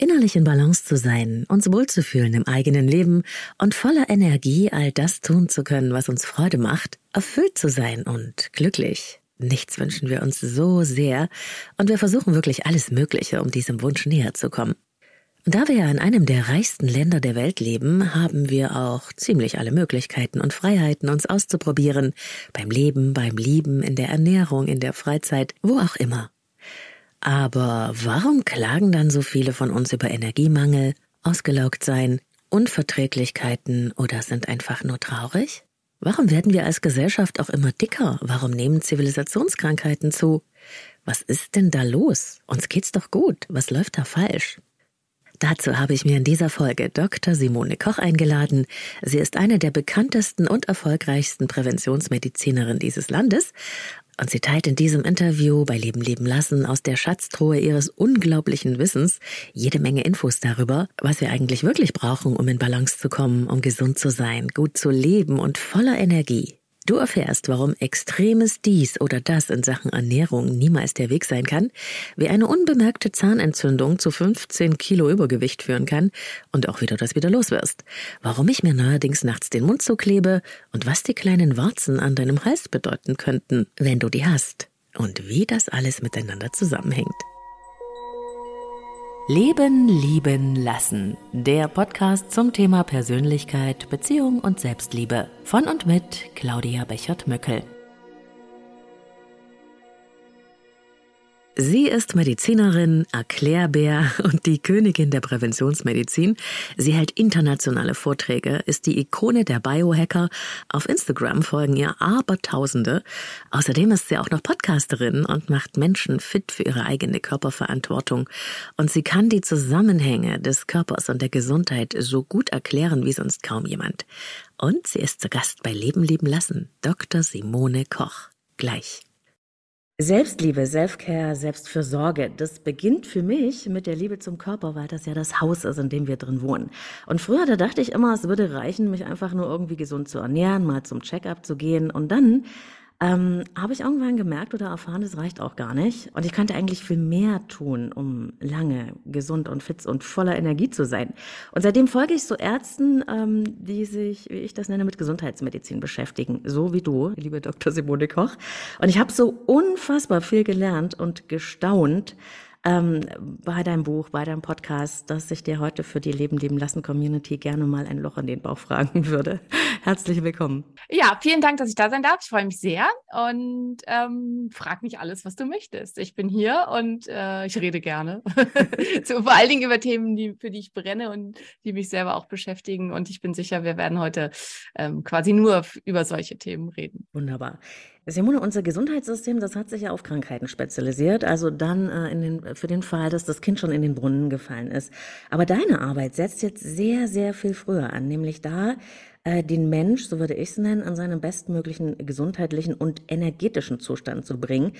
Innerlich in Balance zu sein, uns wohlzufühlen im eigenen Leben und voller Energie all das tun zu können, was uns Freude macht, erfüllt zu sein und glücklich. Nichts wünschen wir uns so sehr und wir versuchen wirklich alles Mögliche, um diesem Wunsch näher zu kommen. Da wir ja in einem der reichsten Länder der Welt leben, haben wir auch ziemlich alle Möglichkeiten und Freiheiten, uns auszuprobieren. Beim Leben, beim Lieben, in der Ernährung, in der Freizeit, wo auch immer. Aber warum klagen dann so viele von uns über Energiemangel, ausgelaugt sein, Unverträglichkeiten oder sind einfach nur traurig? Warum werden wir als Gesellschaft auch immer dicker? Warum nehmen Zivilisationskrankheiten zu? Was ist denn da los? Uns geht's doch gut. Was läuft da falsch? Dazu habe ich mir in dieser Folge Dr. Simone Koch eingeladen. Sie ist eine der bekanntesten und erfolgreichsten Präventionsmedizinerinnen dieses Landes und sie teilt in diesem Interview bei Leben leben lassen aus der Schatztruhe ihres unglaublichen Wissens jede Menge Infos darüber, was wir eigentlich wirklich brauchen, um in Balance zu kommen, um gesund zu sein, gut zu leben und voller Energie. Du erfährst, warum extremes dies oder das in Sachen Ernährung niemals der Weg sein kann, wie eine unbemerkte Zahnentzündung zu 15 Kilo Übergewicht führen kann und auch wieder das wieder los wirst, warum ich mir neuerdings nachts den Mund zuklebe und was die kleinen Warzen an deinem Hals bedeuten könnten, wenn du die hast und wie das alles miteinander zusammenhängt. Leben, lieben, lassen. Der Podcast zum Thema Persönlichkeit, Beziehung und Selbstliebe. Von und mit Claudia Bechert-Möckel. Sie ist Medizinerin, Erklärbär und die Königin der Präventionsmedizin. Sie hält internationale Vorträge, ist die Ikone der Biohacker. Auf Instagram folgen ihr Abertausende. Außerdem ist sie auch noch Podcasterin und macht Menschen fit für ihre eigene Körperverantwortung. Und sie kann die Zusammenhänge des Körpers und der Gesundheit so gut erklären wie sonst kaum jemand. Und sie ist zu Gast bei Leben leben lassen, Dr. Simone Koch. Gleich. Selbstliebe, Selfcare, Selbstfürsorge, das beginnt für mich mit der Liebe zum Körper, weil das ja das Haus ist, in dem wir drin wohnen. Und früher, da dachte ich immer, es würde reichen, mich einfach nur irgendwie gesund zu ernähren, mal zum Checkup zu gehen und dann ähm, habe ich irgendwann gemerkt oder erfahren, das reicht auch gar nicht. Und ich könnte eigentlich viel mehr tun, um lange gesund und fit und voller Energie zu sein. Und seitdem folge ich so Ärzten, ähm, die sich, wie ich das nenne, mit Gesundheitsmedizin beschäftigen. So wie du, liebe Dr. Simone Koch. Und ich habe so unfassbar viel gelernt und gestaunt, ähm, bei deinem Buch, bei deinem Podcast, dass ich dir heute für die Leben leben lassen Community gerne mal ein Loch in den Bauch fragen würde. Herzlich willkommen. Ja, vielen Dank, dass ich da sein darf. Ich freue mich sehr und ähm, frag mich alles, was du möchtest. Ich bin hier und äh, ich rede gerne. so, vor allen Dingen über Themen, die, für die ich brenne und die mich selber auch beschäftigen. Und ich bin sicher, wir werden heute ähm, quasi nur über solche Themen reden. Wunderbar. Simone, unser Gesundheitssystem, das hat sich ja auf Krankheiten spezialisiert, also dann äh, in den, für den Fall, dass das Kind schon in den Brunnen gefallen ist. Aber deine Arbeit setzt jetzt sehr, sehr viel früher an, nämlich da, äh, den Mensch, so würde ich es nennen, an seinen bestmöglichen gesundheitlichen und energetischen Zustand zu bringen.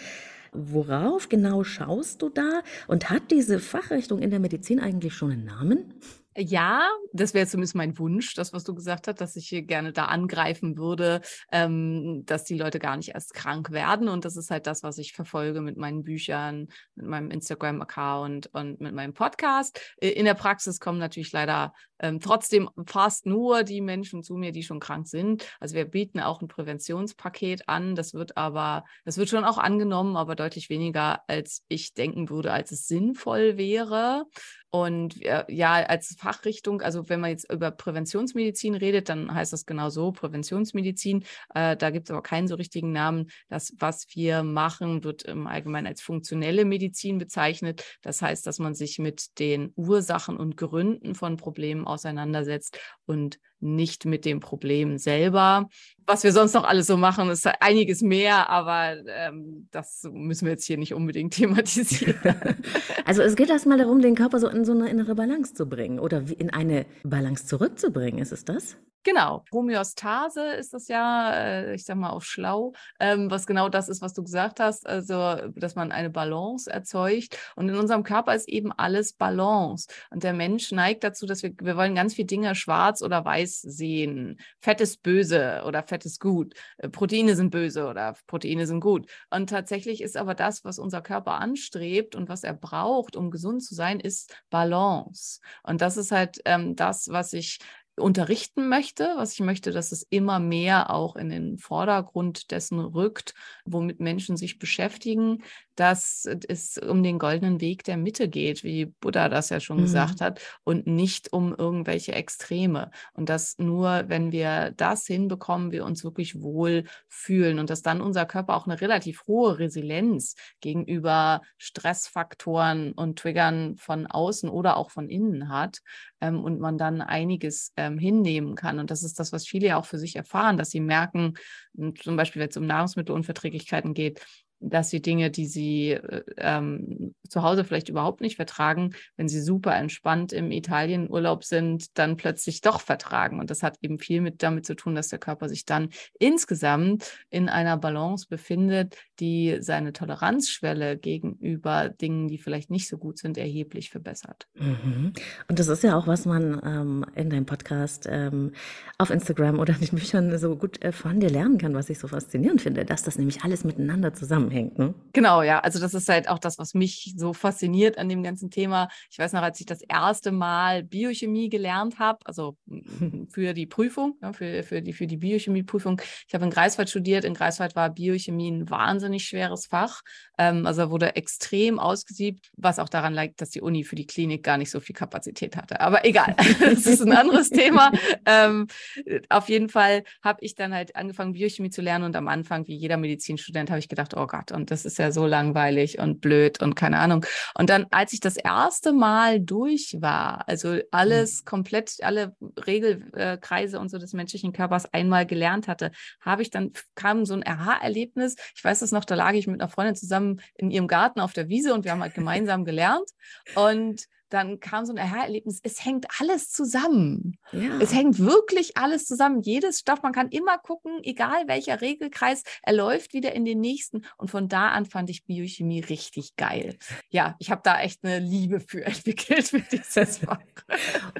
Worauf genau schaust du da? Und hat diese Fachrichtung in der Medizin eigentlich schon einen Namen? Ja, das wäre zumindest mein Wunsch, das, was du gesagt hast, dass ich hier gerne da angreifen würde, ähm, dass die Leute gar nicht erst krank werden. Und das ist halt das, was ich verfolge mit meinen Büchern, mit meinem Instagram-Account und mit meinem Podcast. In der Praxis kommen natürlich leider ähm, trotzdem fast nur die Menschen zu mir, die schon krank sind. Also wir bieten auch ein Präventionspaket an. Das wird aber, das wird schon auch angenommen, aber deutlich weniger, als ich denken würde, als es sinnvoll wäre. Und äh, ja, als Fachrichtung, also wenn man jetzt über Präventionsmedizin redet, dann heißt das genau so, Präventionsmedizin. Äh, da gibt es aber keinen so richtigen Namen. Das, was wir machen, wird im Allgemeinen als funktionelle Medizin bezeichnet. Das heißt, dass man sich mit den Ursachen und Gründen von Problemen auseinandersetzt und nicht mit dem Problem selber. Was wir sonst noch alles so machen, ist einiges mehr, aber ähm, das müssen wir jetzt hier nicht unbedingt thematisieren. also es geht erstmal darum, den Körper so in so eine innere Balance zu bringen oder in eine Balance zurückzubringen. Ist es das? Genau, Homöostase ist das ja, äh, ich sag mal auf schlau, ähm, was genau das ist, was du gesagt hast, also dass man eine Balance erzeugt. Und in unserem Körper ist eben alles Balance. Und der Mensch neigt dazu, dass wir, wir wollen ganz viele Dinge schwarz oder weiß Schwarz-Weiß sehen. Fett ist böse oder Fett ist gut. Äh, Proteine sind böse oder Proteine sind gut. Und tatsächlich ist aber das, was unser Körper anstrebt und was er braucht, um gesund zu sein, ist Balance. Und das ist halt ähm, das, was ich unterrichten möchte, was ich möchte, dass es immer mehr auch in den Vordergrund dessen rückt, womit Menschen sich beschäftigen, dass es um den goldenen Weg der Mitte geht, wie Buddha das ja schon mhm. gesagt hat, und nicht um irgendwelche Extreme. Und dass nur, wenn wir das hinbekommen, wir uns wirklich wohl fühlen und dass dann unser Körper auch eine relativ hohe Resilienz gegenüber Stressfaktoren und Triggern von außen oder auch von innen hat ähm, und man dann einiges ähm, hinnehmen kann. Und das ist das, was viele ja auch für sich erfahren, dass sie merken, zum Beispiel, wenn es um Nahrungsmittelunverträglichkeiten geht, dass sie Dinge, die sie äh, ähm, zu Hause vielleicht überhaupt nicht vertragen, wenn sie super entspannt im Italienurlaub sind, dann plötzlich doch vertragen. Und das hat eben viel mit damit zu tun, dass der Körper sich dann insgesamt in einer Balance befindet, die seine Toleranzschwelle gegenüber Dingen, die vielleicht nicht so gut sind, erheblich verbessert. Mhm. Und das ist ja auch, was man ähm, in deinem Podcast ähm, auf Instagram oder in den Büchern so gut äh, von dir lernen kann, was ich so faszinierend finde, dass das nämlich alles miteinander zusammenhängt. Ne? Genau, ja. Also das ist halt auch das, was mich so fasziniert an dem ganzen Thema. Ich weiß noch, als ich das erste Mal Biochemie gelernt habe, also für die Prüfung, ja, für, für die, für die Biochemieprüfung. Ich habe in Greifswald studiert. In Greifswald war Biochemie ein wahnsinnig schweres Fach. Ähm, also wurde extrem ausgesiebt, was auch daran lag, dass die Uni für die Klinik gar nicht so viel Kapazität hatte. Aber egal, das ist ein anderes Thema. Ähm, auf jeden Fall habe ich dann halt angefangen, Biochemie zu lernen und am Anfang, wie jeder Medizinstudent, habe ich gedacht, oh Gott, und das ist ja so langweilig und blöd und keine Ahnung. Und dann, als ich das erste Mal durch war, also alles mhm. komplett, alle Regelkreise und so des menschlichen Körpers einmal gelernt hatte, habe ich dann, kam so ein Aha-Erlebnis. Ich weiß es noch, da lag ich mit einer Freundin zusammen in ihrem Garten auf der Wiese und wir haben halt gemeinsam gelernt. Und dann kam so ein Aha-Erlebnis, es hängt alles zusammen. Ja. Es hängt wirklich alles zusammen. Jedes Stoff, man kann immer gucken, egal welcher Regelkreis, er läuft wieder in den nächsten. Und von da an fand ich Biochemie richtig geil. Ja, ich habe da echt eine Liebe für entwickelt mit dieses Fach.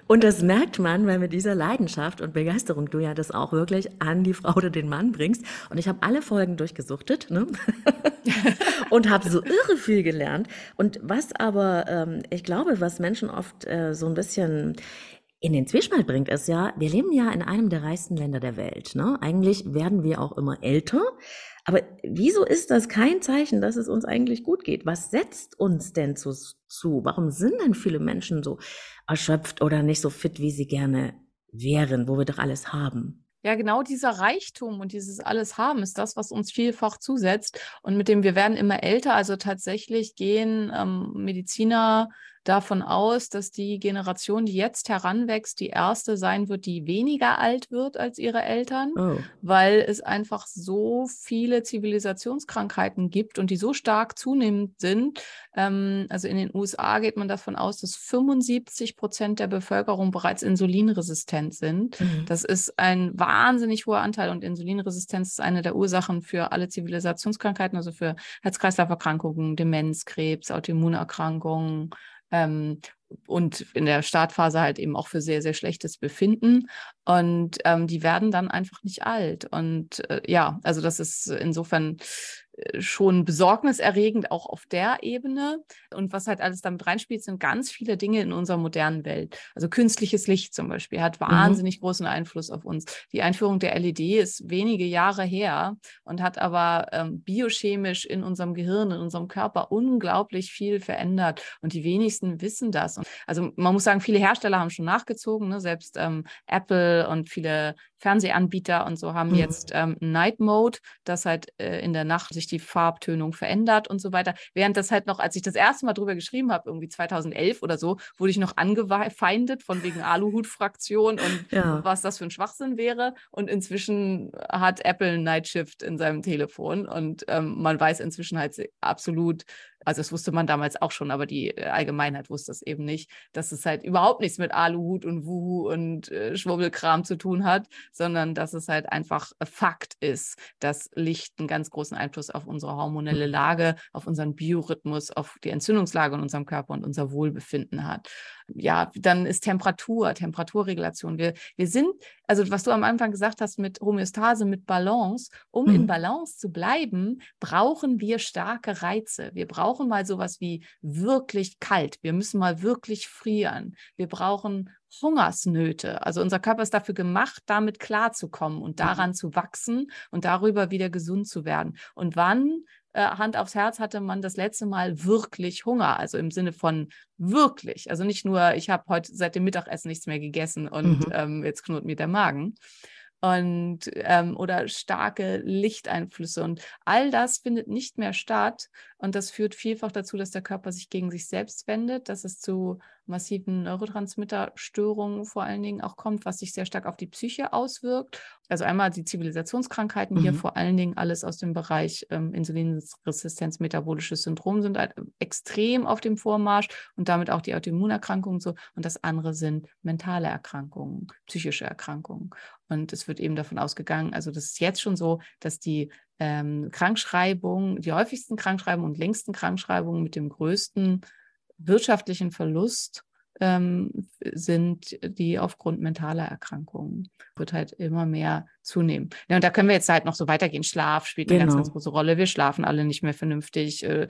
und das merkt man, weil mit dieser Leidenschaft und Begeisterung du ja das auch wirklich an die Frau oder den Mann bringst. Und ich habe alle Folgen durchgesuchtet ne? und habe so irre viel gelernt. Und was aber, ähm, ich glaube, was Menschen oft äh, so ein bisschen in den Zwiespalt bringt, ist ja, wir leben ja in einem der reichsten Länder der Welt. Ne? Eigentlich werden wir auch immer älter. Aber wieso ist das kein Zeichen, dass es uns eigentlich gut geht? Was setzt uns denn zu, zu? Warum sind denn viele Menschen so erschöpft oder nicht so fit, wie sie gerne wären, wo wir doch alles haben? Ja, genau dieser Reichtum und dieses alles haben ist das, was uns vielfach zusetzt und mit dem wir werden immer älter. Also tatsächlich gehen ähm, Mediziner davon aus, dass die Generation, die jetzt heranwächst, die erste sein wird, die weniger alt wird als ihre Eltern, oh. weil es einfach so viele Zivilisationskrankheiten gibt und die so stark zunehmend sind. Ähm, also in den USA geht man davon aus, dass 75 Prozent der Bevölkerung bereits insulinresistent sind. Mhm. Das ist ein wahnsinnig hoher Anteil und Insulinresistenz ist eine der Ursachen für alle Zivilisationskrankheiten, also für Herz-Kreislauf-Erkrankungen, Demenz, Krebs, Autoimmunerkrankungen ähm, und in der Startphase halt eben auch für sehr, sehr schlechtes Befinden. Und ähm, die werden dann einfach nicht alt. Und äh, ja, also das ist insofern schon besorgniserregend auch auf der Ebene. Und was halt alles damit reinspielt, sind ganz viele Dinge in unserer modernen Welt. Also künstliches Licht zum Beispiel hat mhm. wahnsinnig mhm. großen Einfluss auf uns. Die Einführung der LED ist wenige Jahre her und hat aber ähm, biochemisch in unserem Gehirn, in unserem Körper unglaublich viel verändert. Und die wenigsten wissen das. Und also man muss sagen, viele Hersteller haben schon nachgezogen, ne? selbst ähm, Apple und viele Fernsehanbieter und so haben mhm. jetzt ähm, Night Mode, das halt äh, in der Nacht sich die Farbtönung verändert und so weiter. Während das halt noch, als ich das erste Mal drüber geschrieben habe, irgendwie 2011 oder so, wurde ich noch angefeindet von wegen Aluhut-Fraktion und ja. was das für ein Schwachsinn wäre. Und inzwischen hat Apple Night Shift in seinem Telefon und ähm, man weiß inzwischen halt absolut, also das wusste man damals auch schon, aber die äh, Allgemeinheit wusste es eben nicht, dass es halt überhaupt nichts mit Aluhut und Wuhu und äh, Schwurbelkram zu tun hat, sondern dass es halt einfach Fakt ist, dass Licht einen ganz großen Einfluss auf unsere hormonelle mhm. Lage, auf unseren Biorhythmus, auf die Entzündungslage in unserem Körper und unser Wohlbefinden hat. Ja, dann ist Temperatur, Temperaturregulation. Wir, wir sind, also was du am Anfang gesagt hast mit Homöostase, mit Balance, um mhm. in Balance zu bleiben, brauchen wir starke Reize. Wir brauchen mal sowas wie wirklich kalt. Wir müssen mal wirklich frieren. Wir brauchen Hungersnöte. Also unser Körper ist dafür gemacht, damit klarzukommen und mhm. daran zu wachsen und darüber wieder gesund zu werden. Und wann äh, Hand aufs Herz hatte man das letzte Mal wirklich Hunger, also im Sinne von wirklich, also nicht nur, ich habe heute seit dem Mittagessen nichts mehr gegessen und mhm. ähm, jetzt knurrt mir der Magen, und ähm, oder starke Lichteinflüsse und all das findet nicht mehr statt und das führt vielfach dazu, dass der Körper sich gegen sich selbst wendet, dass es zu massiven Neurotransmitterstörungen vor allen Dingen auch kommt, was sich sehr stark auf die Psyche auswirkt. Also einmal die Zivilisationskrankheiten, mhm. hier vor allen Dingen alles aus dem Bereich ähm, Insulinresistenz, metabolisches Syndrom sind halt extrem auf dem Vormarsch und damit auch die Autoimmunerkrankungen so. Und das andere sind mentale Erkrankungen, psychische Erkrankungen. Und es wird eben davon ausgegangen, also das ist jetzt schon so, dass die ähm, Krankschreibungen, die häufigsten Krankschreibungen und längsten Krankschreibungen mit dem größten wirtschaftlichen Verlust ähm, sind die aufgrund mentaler Erkrankungen. Wird halt immer mehr zunehmen. Ja, und da können wir jetzt halt noch so weitergehen. Schlaf spielt eine ganz, ganz genau. große Rolle. Wir schlafen alle nicht mehr vernünftig. Äh,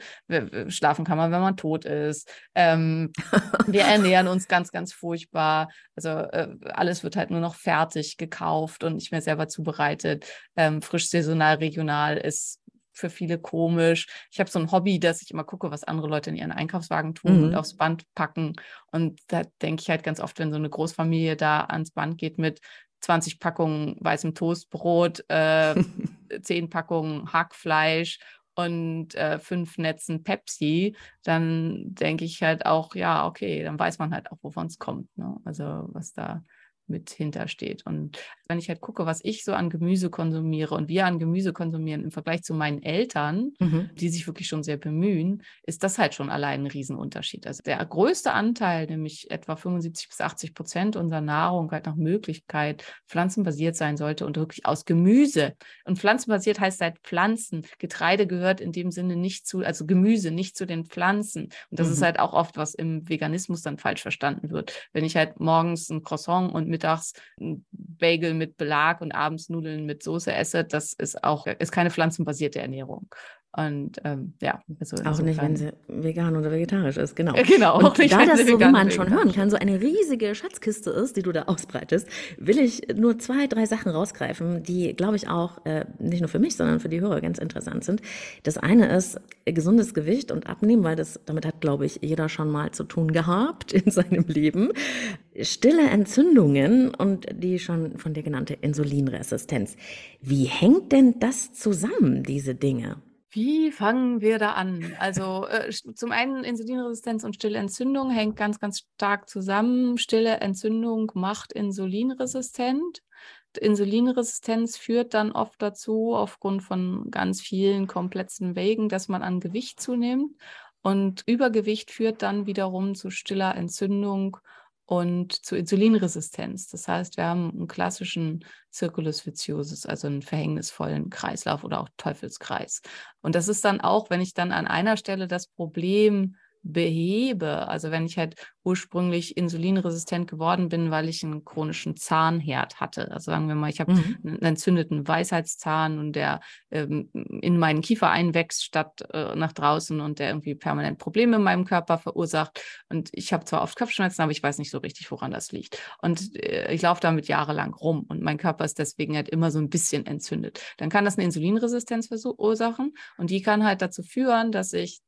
schlafen kann man, wenn man tot ist. Ähm, wir ernähren uns ganz, ganz furchtbar. Also äh, alles wird halt nur noch fertig gekauft und nicht mehr selber zubereitet. Ähm, frisch, saisonal, regional ist für viele komisch. Ich habe so ein Hobby, dass ich immer gucke, was andere Leute in ihren Einkaufswagen tun mhm. und aufs Band packen. Und da denke ich halt ganz oft, wenn so eine Großfamilie da ans Band geht mit 20 Packungen weißem Toastbrot, äh, 10 Packungen Hackfleisch und äh, fünf Netzen Pepsi, dann denke ich halt auch, ja, okay, dann weiß man halt auch, wovon es kommt. Ne? Also was da mit hintersteht. Und wenn ich halt gucke, was ich so an Gemüse konsumiere und wir an Gemüse konsumieren im Vergleich zu meinen Eltern, mhm. die sich wirklich schon sehr bemühen, ist das halt schon allein ein Riesenunterschied. Also der größte Anteil, nämlich etwa 75 bis 80 Prozent unserer Nahrung halt nach Möglichkeit pflanzenbasiert sein sollte und wirklich aus Gemüse. Und pflanzenbasiert heißt halt Pflanzen. Getreide gehört in dem Sinne nicht zu, also Gemüse nicht zu den Pflanzen. Und das mhm. ist halt auch oft, was im Veganismus dann falsch verstanden wird. Wenn ich halt morgens ein Croissant und mittags ein Bagel mit Belag und abends Nudeln mit Soße esse, das ist auch ist keine pflanzenbasierte Ernährung. Und ähm, ja, also auch nicht, wenn sie vegan oder vegetarisch ist, genau. genau, und auch nicht, da das so, wie man schon hören kann, so eine riesige Schatzkiste ist, die du da ausbreitest, will ich nur zwei, drei Sachen rausgreifen, die, glaube ich, auch äh, nicht nur für mich, sondern für die Hörer ganz interessant sind. Das eine ist gesundes Gewicht und Abnehmen, weil das damit hat, glaube ich, jeder schon mal zu tun gehabt in seinem Leben. Stille Entzündungen und die schon von dir genannte Insulinresistenz. Wie hängt denn das zusammen, diese Dinge? Wie fangen wir da an? Also äh, zum einen Insulinresistenz und stille Entzündung hängt ganz, ganz stark zusammen. Stille Entzündung macht insulinresistent. Insulinresistenz führt dann oft dazu, aufgrund von ganz vielen komplexen Wegen, dass man an Gewicht zunimmt. Und Übergewicht führt dann wiederum zu stiller Entzündung und zu Insulinresistenz. Das heißt, wir haben einen klassischen Circulus viciosus, also einen verhängnisvollen Kreislauf oder auch Teufelskreis. Und das ist dann auch, wenn ich dann an einer Stelle das Problem behebe, also wenn ich halt ursprünglich insulinresistent geworden bin, weil ich einen chronischen Zahnherd hatte. Also sagen wir mal, ich habe mhm. einen entzündeten Weisheitszahn und der ähm, in meinen Kiefer einwächst statt äh, nach draußen und der irgendwie permanent Probleme in meinem Körper verursacht. Und ich habe zwar oft Kopfschmerzen, aber ich weiß nicht so richtig, woran das liegt. Und äh, ich laufe damit jahrelang rum und mein Körper ist deswegen halt immer so ein bisschen entzündet. Dann kann das eine Insulinresistenz verursachen und die kann halt dazu führen, dass ich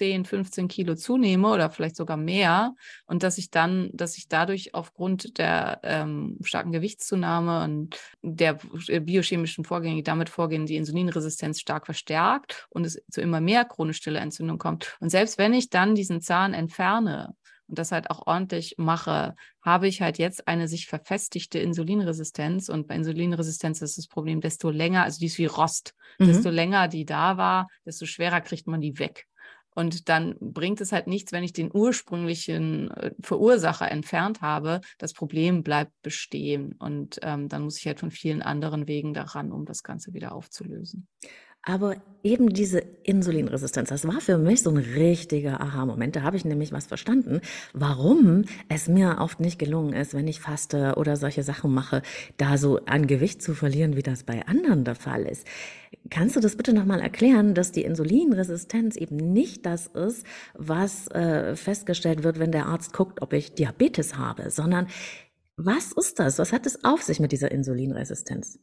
10, 15 Kilo zunehme oder vielleicht sogar mehr und dass ich dann, dass ich dadurch aufgrund der ähm, starken Gewichtszunahme und der biochemischen Vorgänge, die damit vorgehen, die Insulinresistenz stark verstärkt und es zu immer mehr chronisch stille Entzündung kommt. Und selbst wenn ich dann diesen Zahn entferne, und das halt auch ordentlich mache, habe ich halt jetzt eine sich verfestigte Insulinresistenz. Und bei Insulinresistenz ist das Problem, desto länger, also die ist wie Rost, mhm. desto länger die da war, desto schwerer kriegt man die weg. Und dann bringt es halt nichts, wenn ich den ursprünglichen äh, Verursacher entfernt habe. Das Problem bleibt bestehen. Und ähm, dann muss ich halt von vielen anderen Wegen daran, um das Ganze wieder aufzulösen. Aber eben diese Insulinresistenz, das war für mich so ein richtiger Aha-Moment. Da habe ich nämlich was verstanden, warum es mir oft nicht gelungen ist, wenn ich faste oder solche Sachen mache, da so an Gewicht zu verlieren, wie das bei anderen der Fall ist. Kannst du das bitte nochmal erklären, dass die Insulinresistenz eben nicht das ist, was äh, festgestellt wird, wenn der Arzt guckt, ob ich Diabetes habe, sondern was ist das? Was hat es auf sich mit dieser Insulinresistenz?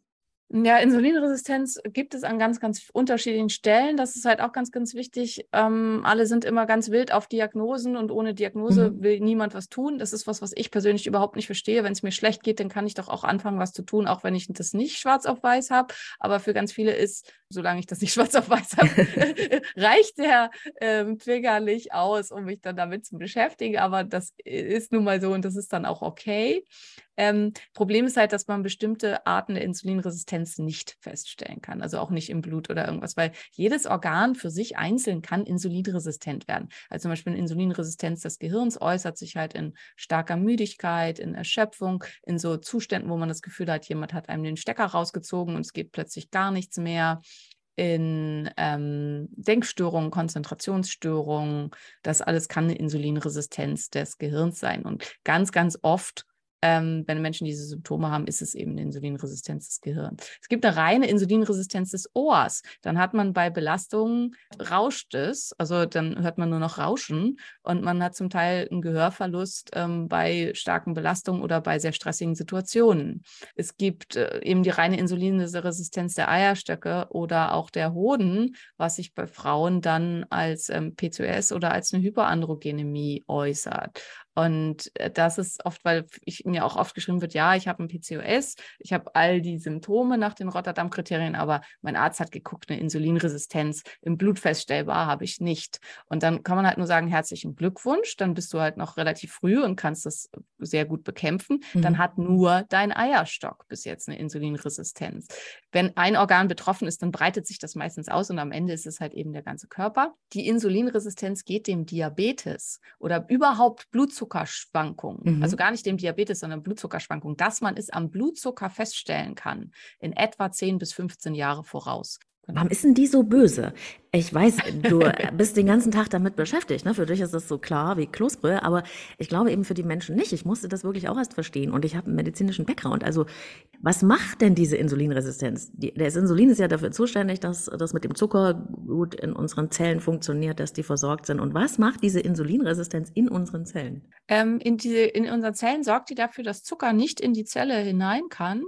Ja, Insulinresistenz gibt es an ganz, ganz unterschiedlichen Stellen. Das ist halt auch ganz, ganz wichtig. Ähm, alle sind immer ganz wild auf Diagnosen und ohne Diagnose mhm. will niemand was tun. Das ist was, was ich persönlich überhaupt nicht verstehe. Wenn es mir schlecht geht, dann kann ich doch auch anfangen, was zu tun, auch wenn ich das nicht schwarz auf weiß habe. Aber für ganz viele ist, solange ich das nicht schwarz auf weiß habe, reicht der ähm, Trigger nicht aus, um mich dann damit zu beschäftigen. Aber das ist nun mal so und das ist dann auch okay. Ähm, Problem ist halt, dass man bestimmte Arten der Insulinresistenz nicht feststellen kann, also auch nicht im Blut oder irgendwas, weil jedes Organ für sich einzeln kann insulinresistent werden. Also zum Beispiel eine Insulinresistenz des Gehirns äußert sich halt in starker Müdigkeit, in Erschöpfung, in so Zuständen, wo man das Gefühl hat, jemand hat einem den Stecker rausgezogen und es geht plötzlich gar nichts mehr in ähm, Denkstörungen, Konzentrationsstörungen. Das alles kann eine Insulinresistenz des Gehirns sein. Und ganz, ganz oft ähm, wenn Menschen diese Symptome haben, ist es eben eine Insulinresistenz des Gehirns. Es gibt eine reine Insulinresistenz des Ohrs. Dann hat man bei Belastungen rauscht es, also dann hört man nur noch Rauschen und man hat zum Teil einen Gehörverlust ähm, bei starken Belastungen oder bei sehr stressigen Situationen. Es gibt äh, eben die reine Insulinresistenz der Eierstöcke oder auch der Hoden, was sich bei Frauen dann als ähm, PCOS oder als eine Hyperandrogenemie äußert. Und äh, das ist oft, weil ich, mir auch oft geschrieben wird, ja, ich habe ein PCOS, ich habe all die Symptome nach den Rotterdam-Kriterien, aber mein Arzt hat geguckt, eine Insulinresistenz im Blut feststellbar habe ich nicht. Und dann kann man halt nur sagen, herzlichen Glückwunsch, dann bist du halt noch relativ früh und kannst das sehr gut bekämpfen. Mhm. Dann hat nur dein Eierstock bis jetzt eine Insulinresistenz. Wenn ein Organ betroffen ist, dann breitet sich das meistens aus und am Ende ist es halt eben der ganze Körper. Die Insulinresistenz geht dem Diabetes oder überhaupt Blutzucker Blutzuckerschwankungen, mhm. also gar nicht dem Diabetes, sondern Blutzuckerschwankungen, dass man es am Blutzucker feststellen kann, in etwa 10 bis 15 Jahre voraus. Warum ist denn die so böse? Ich weiß, du bist den ganzen Tag damit beschäftigt. Ne? Für dich ist das so klar wie Kloßbrühe, aber ich glaube eben für die Menschen nicht. Ich musste das wirklich auch erst verstehen und ich habe einen medizinischen Background. Also was macht denn diese Insulinresistenz? Die, das Insulin ist ja dafür zuständig, dass das mit dem Zucker gut in unseren Zellen funktioniert, dass die versorgt sind. Und was macht diese Insulinresistenz in unseren Zellen? Ähm, in, die, in unseren Zellen sorgt die dafür, dass Zucker nicht in die Zelle hinein kann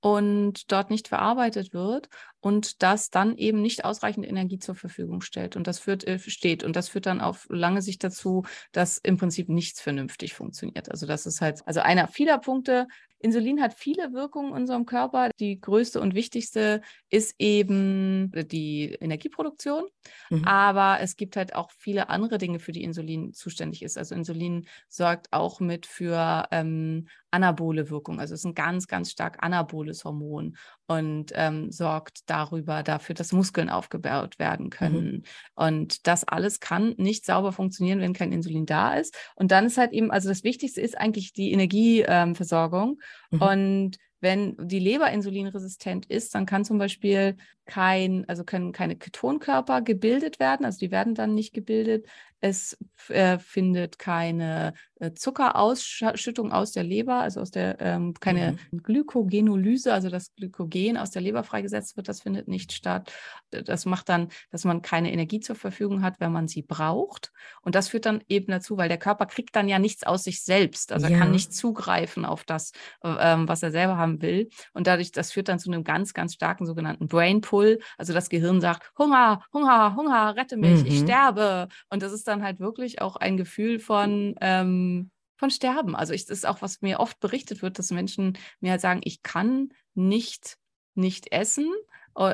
und dort nicht verarbeitet wird und das dann eben nicht ausreichend Energie zur Verfügung stellt und das führt äh, steht und das führt dann auf lange Sicht dazu, dass im Prinzip nichts vernünftig funktioniert. Also das ist halt also einer vieler Punkte. Insulin hat viele Wirkungen in unserem Körper. Die größte und wichtigste ist eben die Energieproduktion. Mhm. Aber es gibt halt auch viele andere Dinge, für die Insulin zuständig ist. Also Insulin sorgt auch mit für ähm, anabole Wirkung. Also es ist ein ganz, ganz stark anaboles Hormon und ähm, sorgt darüber dafür, dass Muskeln aufgebaut werden mhm. können. Mhm. Und das alles kann nicht sauber funktionieren, wenn kein Insulin da ist. Und dann ist halt eben, also das Wichtigste ist eigentlich die Energieversorgung. Ähm, mhm. Und wenn die Leber insulinresistent ist, dann kann zum Beispiel kein, also können keine Ketonkörper gebildet werden, also die werden dann nicht gebildet. Es äh, findet keine äh, Zuckerausschüttung aus der Leber, also aus der ähm, keine mhm. Glykogenolyse, also das Glykogen aus der Leber freigesetzt wird, das findet nicht statt. Das macht dann, dass man keine Energie zur Verfügung hat, wenn man sie braucht. Und das führt dann eben dazu, weil der Körper kriegt dann ja nichts aus sich selbst. Also ja. er kann nicht zugreifen auf das, äh, ähm, was er selber haben will. Und dadurch, das führt dann zu einem ganz, ganz starken sogenannten Brain Pull. Also das Gehirn sagt, Hunger, Hunger, Hunger, rette mich, mhm. ich sterbe. Und das ist dann halt wirklich auch ein Gefühl von, ähm, von Sterben. Also ich, das ist auch, was mir oft berichtet wird, dass Menschen mir halt sagen, ich kann nicht nicht essen,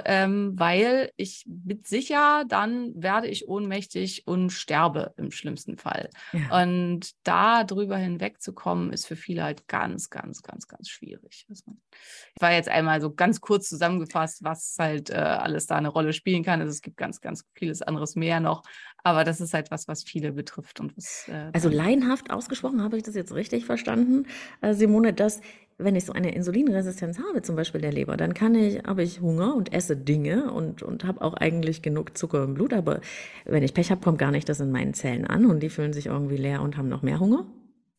ähm, weil ich mit sicher, dann werde ich ohnmächtig und sterbe im schlimmsten Fall. Ja. Und da drüber hinwegzukommen, ist für viele halt ganz, ganz, ganz, ganz schwierig. Also ich war jetzt einmal so ganz kurz zusammengefasst, was halt äh, alles da eine Rolle spielen kann. Also es gibt ganz, ganz vieles anderes mehr noch. Aber das ist halt was, was viele betrifft. Und was, äh, also laienhaft ausgesprochen, habe ich das jetzt richtig verstanden, äh, Simone, dass wenn ich so eine Insulinresistenz habe, zum Beispiel der Leber, dann kann ich, habe ich Hunger und esse Dinge und, und habe auch eigentlich genug Zucker im Blut, aber wenn ich Pech habe, kommt gar nicht das in meinen Zellen an und die fühlen sich irgendwie leer und haben noch mehr Hunger?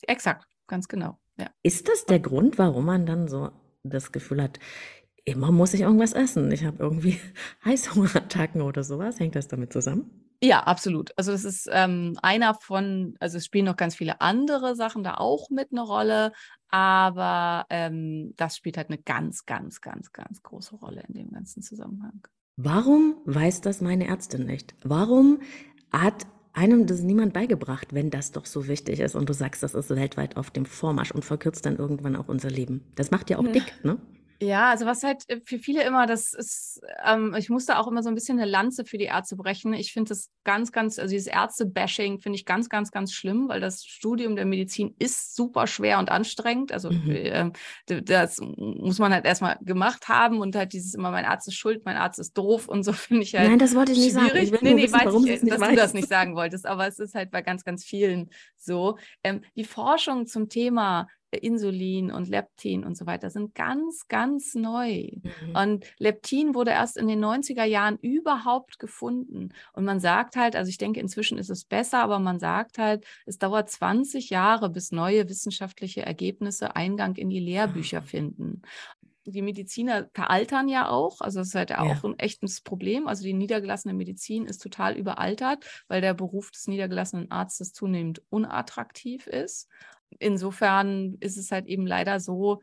Exakt, ganz genau. Ja. Ist das der Grund, warum man dann so das Gefühl hat, immer muss ich irgendwas essen? Ich habe irgendwie Heißhungerattacken oder sowas. Hängt das damit zusammen? Ja, absolut. Also das ist ähm, einer von, also es spielen noch ganz viele andere Sachen da auch mit eine Rolle, aber ähm, das spielt halt eine ganz, ganz, ganz, ganz große Rolle in dem ganzen Zusammenhang. Warum weiß das meine Ärztin nicht? Warum hat einem das niemand beigebracht, wenn das doch so wichtig ist und du sagst, das ist weltweit auf dem Vormarsch und verkürzt dann irgendwann auch unser Leben? Das macht ja auch dick, ne? Ja, also was halt äh, für viele immer, das ist, ähm, ich musste auch immer so ein bisschen eine Lanze für die Ärzte brechen. Ich finde das ganz, ganz, also dieses Ärzte-Bashing finde ich ganz, ganz, ganz schlimm, weil das Studium der Medizin ist super schwer und anstrengend. Also mhm. äh, das muss man halt erstmal gemacht haben und halt dieses immer, mein Arzt ist schuld, mein Arzt ist doof und so finde ich halt. Nein, das wollte ich nicht schwierig. sagen. Ich will nee, nee, wissen, weiß warum ich, dass weiß. du das nicht sagen wolltest, aber es ist halt bei ganz, ganz vielen so. Ähm, die Forschung zum Thema Insulin und Leptin und so weiter sind ganz, ganz neu. Mhm. Und Leptin wurde erst in den 90er Jahren überhaupt gefunden. Und man sagt halt, also ich denke, inzwischen ist es besser, aber man sagt halt, es dauert 20 Jahre, bis neue wissenschaftliche Ergebnisse Eingang in die Lehrbücher mhm. finden die Mediziner veraltern ja auch. Also das ist halt ja. auch ein echtes Problem. Also die niedergelassene Medizin ist total überaltert, weil der Beruf des niedergelassenen Arztes zunehmend unattraktiv ist insofern ist es halt eben leider so,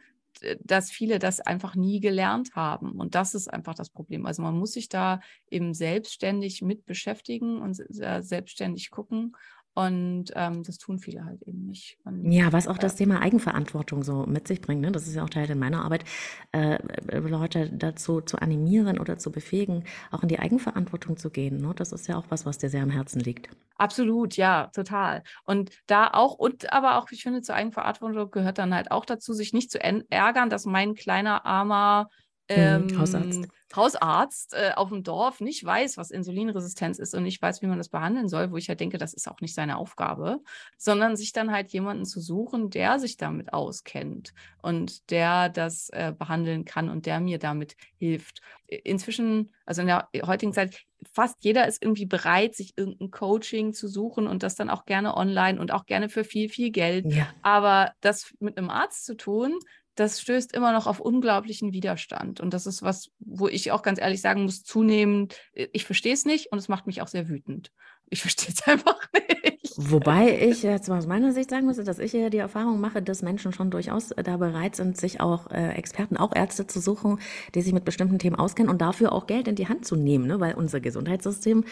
dass viele das einfach nie gelernt haben. Und das ist einfach das Problem. Also man muss sich da eben selbstständig mit beschäftigen und selbstständig gucken. Und ähm, das tun viele halt eben nicht. Und, ja, was auch das Thema Eigenverantwortung so mit sich bringt. Ne? Das ist ja auch Teil in meiner Arbeit, äh, Leute dazu zu animieren oder zu befähigen, auch in die Eigenverantwortung zu gehen. Ne? Das ist ja auch was, was dir sehr am Herzen liegt. Absolut, ja, total. Und da auch, und aber auch, ich finde, zur Eigenverantwortung gehört dann halt auch dazu, sich nicht zu ärgern, dass mein kleiner armer ähm, Hausarzt Hausarzt äh, auf dem Dorf nicht weiß, was Insulinresistenz ist und nicht weiß, wie man das behandeln soll, wo ich ja denke, das ist auch nicht seine Aufgabe, sondern sich dann halt jemanden zu suchen, der sich damit auskennt und der das äh, behandeln kann und der mir damit hilft. Inzwischen, also in der heutigen Zeit, fast jeder ist irgendwie bereit, sich irgendein Coaching zu suchen und das dann auch gerne online und auch gerne für viel, viel Geld. Ja. Aber das mit einem Arzt zu tun, das stößt immer noch auf unglaublichen Widerstand. Und das ist was, wo ich auch ganz ehrlich sagen muss, zunehmend, äh, ich verstehe es nicht und es macht mich auch sehr wütend. Ich verstehe es einfach nicht. Wobei ich jetzt aus meiner Sicht sagen muss, dass ich die Erfahrung mache, dass Menschen schon durchaus äh, da bereit sind, sich auch äh, Experten, auch Ärzte zu suchen, die sich mit bestimmten Themen auskennen und dafür auch Geld in die Hand zu nehmen, ne? weil unser Gesundheitssystem,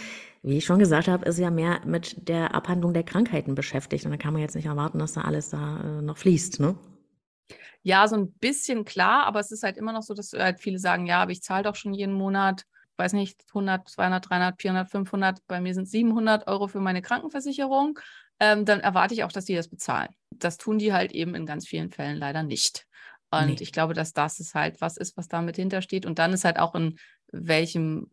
wie ich schon gesagt habe, ist ja mehr mit der Abhandlung der Krankheiten beschäftigt. Und da kann man jetzt nicht erwarten, dass da alles da noch fließt. Ne? Ja, so ein bisschen klar, aber es ist halt immer noch so, dass halt viele sagen, ja, aber ich zahle doch schon jeden Monat, weiß nicht, 100, 200, 300, 400, 500, bei mir sind 700 Euro für meine Krankenversicherung. Ähm, dann erwarte ich auch, dass die das bezahlen. Das tun die halt eben in ganz vielen Fällen leider nicht. Und nee. ich glaube, dass das ist halt was ist, was damit hintersteht. Und dann ist halt auch ein welchem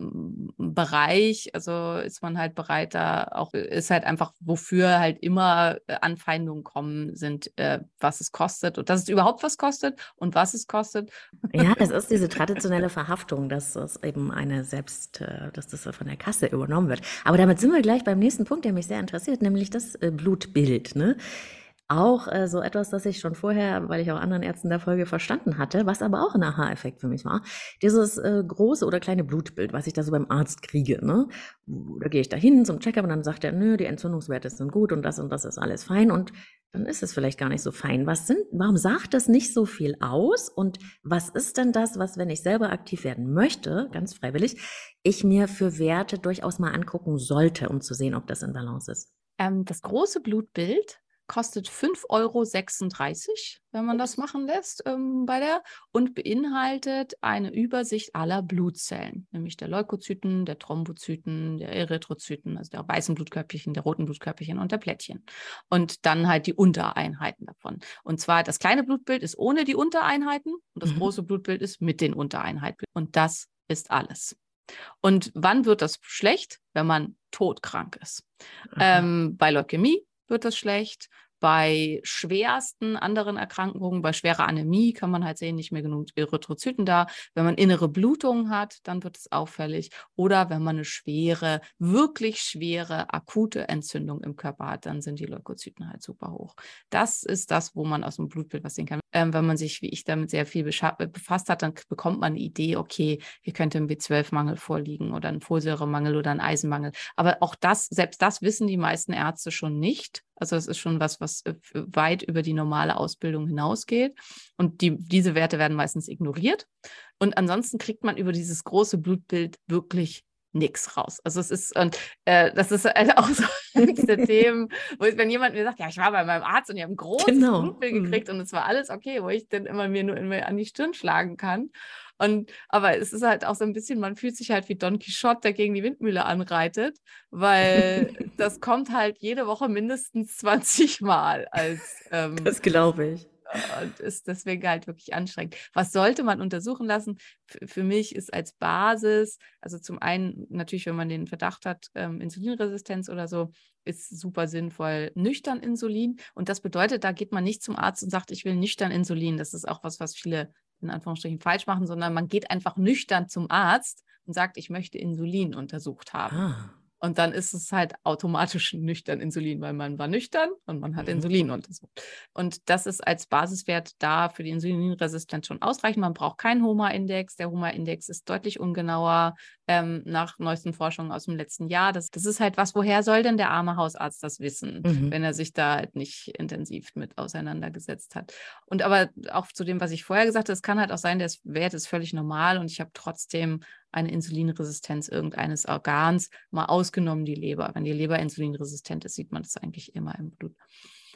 Bereich, also ist man halt bereit, da auch, ist halt einfach, wofür halt immer äh, Anfeindungen kommen, sind, äh, was es kostet und dass es überhaupt was kostet und was es kostet. Ja, es ist diese traditionelle Verhaftung, dass es eben eine selbst, äh, dass das von der Kasse übernommen wird. Aber damit sind wir gleich beim nächsten Punkt, der mich sehr interessiert, nämlich das äh, Blutbild. Ne? Auch äh, so etwas, das ich schon vorher, weil ich auch anderen Ärzten der Folge verstanden hatte, was aber auch ein Aha-Effekt für mich war, dieses äh, große oder kleine Blutbild, was ich da so beim Arzt kriege. Ne? Da gehe ich da hin zum Checkup und dann sagt er, nö, die Entzündungswerte sind gut und das und das ist alles fein und dann ist es vielleicht gar nicht so fein. Was sind, warum sagt das nicht so viel aus? Und was ist denn das, was, wenn ich selber aktiv werden möchte, ganz freiwillig, ich mir für Werte durchaus mal angucken sollte, um zu sehen, ob das in Balance ist? Ähm, das große Blutbild kostet 5,36 Euro, wenn man das machen lässt ähm, bei der und beinhaltet eine Übersicht aller Blutzellen, nämlich der Leukozyten, der Thrombozyten, der Erythrozyten, also der weißen Blutkörperchen, der roten Blutkörperchen und der Plättchen. Und dann halt die Untereinheiten davon. Und zwar das kleine Blutbild ist ohne die Untereinheiten und das mhm. große Blutbild ist mit den Untereinheiten. Und das ist alles. Und wann wird das schlecht? Wenn man todkrank ist. Ähm, bei Leukämie wird das schlecht. Bei schwersten anderen Erkrankungen, bei schwerer Anämie kann man halt sehen, nicht mehr genug Erythrozyten da. Wenn man innere Blutungen hat, dann wird es auffällig. Oder wenn man eine schwere, wirklich schwere, akute Entzündung im Körper hat, dann sind die Leukozyten halt super hoch. Das ist das, wo man aus dem Blutbild was sehen kann. Ähm, wenn man sich, wie ich, damit sehr viel befasst hat, dann bekommt man eine Idee, okay, hier könnte ein B12-Mangel vorliegen oder ein Folsäuremangel oder ein Eisenmangel. Aber auch das, selbst das wissen die meisten Ärzte schon nicht. Also es ist schon was, was äh, weit über die normale Ausbildung hinausgeht. Und die, diese Werte werden meistens ignoriert. Und ansonsten kriegt man über dieses große Blutbild wirklich nichts raus. Also es ist, und äh, das ist halt auch so diese Themen, wo ich, wenn jemand mir sagt, ja, ich war bei meinem Arzt und ich habe ein großes genau. Blutbild mhm. gekriegt und es war alles okay, wo ich dann immer mir nur immer an die Stirn schlagen kann. Und aber es ist halt auch so ein bisschen, man fühlt sich halt wie Don Quixote, der gegen die Windmühle anreitet, weil das kommt halt jede Woche mindestens 20 Mal als ähm, Das glaube ich und ist deswegen halt wirklich anstrengend. Was sollte man untersuchen lassen? F für mich ist als Basis, also zum einen natürlich, wenn man den Verdacht hat, ähm, Insulinresistenz oder so, ist super sinnvoll nüchtern Insulin. Und das bedeutet, da geht man nicht zum Arzt und sagt, ich will nüchtern Insulin. Das ist auch was, was viele in Anführungsstrichen falsch machen, sondern man geht einfach nüchtern zum Arzt und sagt, ich möchte Insulin untersucht haben. Ah. Und dann ist es halt automatisch nüchtern Insulin, weil man war nüchtern und man hat mhm. Insulin untersucht. Und das ist als Basiswert da für die Insulinresistenz schon ausreichend. Man braucht keinen HOMA-Index. Der HOMA-Index ist deutlich ungenauer ähm, nach neuesten Forschungen aus dem letzten Jahr. Das, das ist halt was, woher soll denn der arme Hausarzt das wissen, mhm. wenn er sich da halt nicht intensiv mit auseinandergesetzt hat. Und aber auch zu dem, was ich vorher gesagt habe, es kann halt auch sein, der Wert ist völlig normal und ich habe trotzdem eine Insulinresistenz irgendeines Organs, mal ausgenommen die Leber. Wenn die Leber insulinresistent ist, sieht man das eigentlich immer im Blut.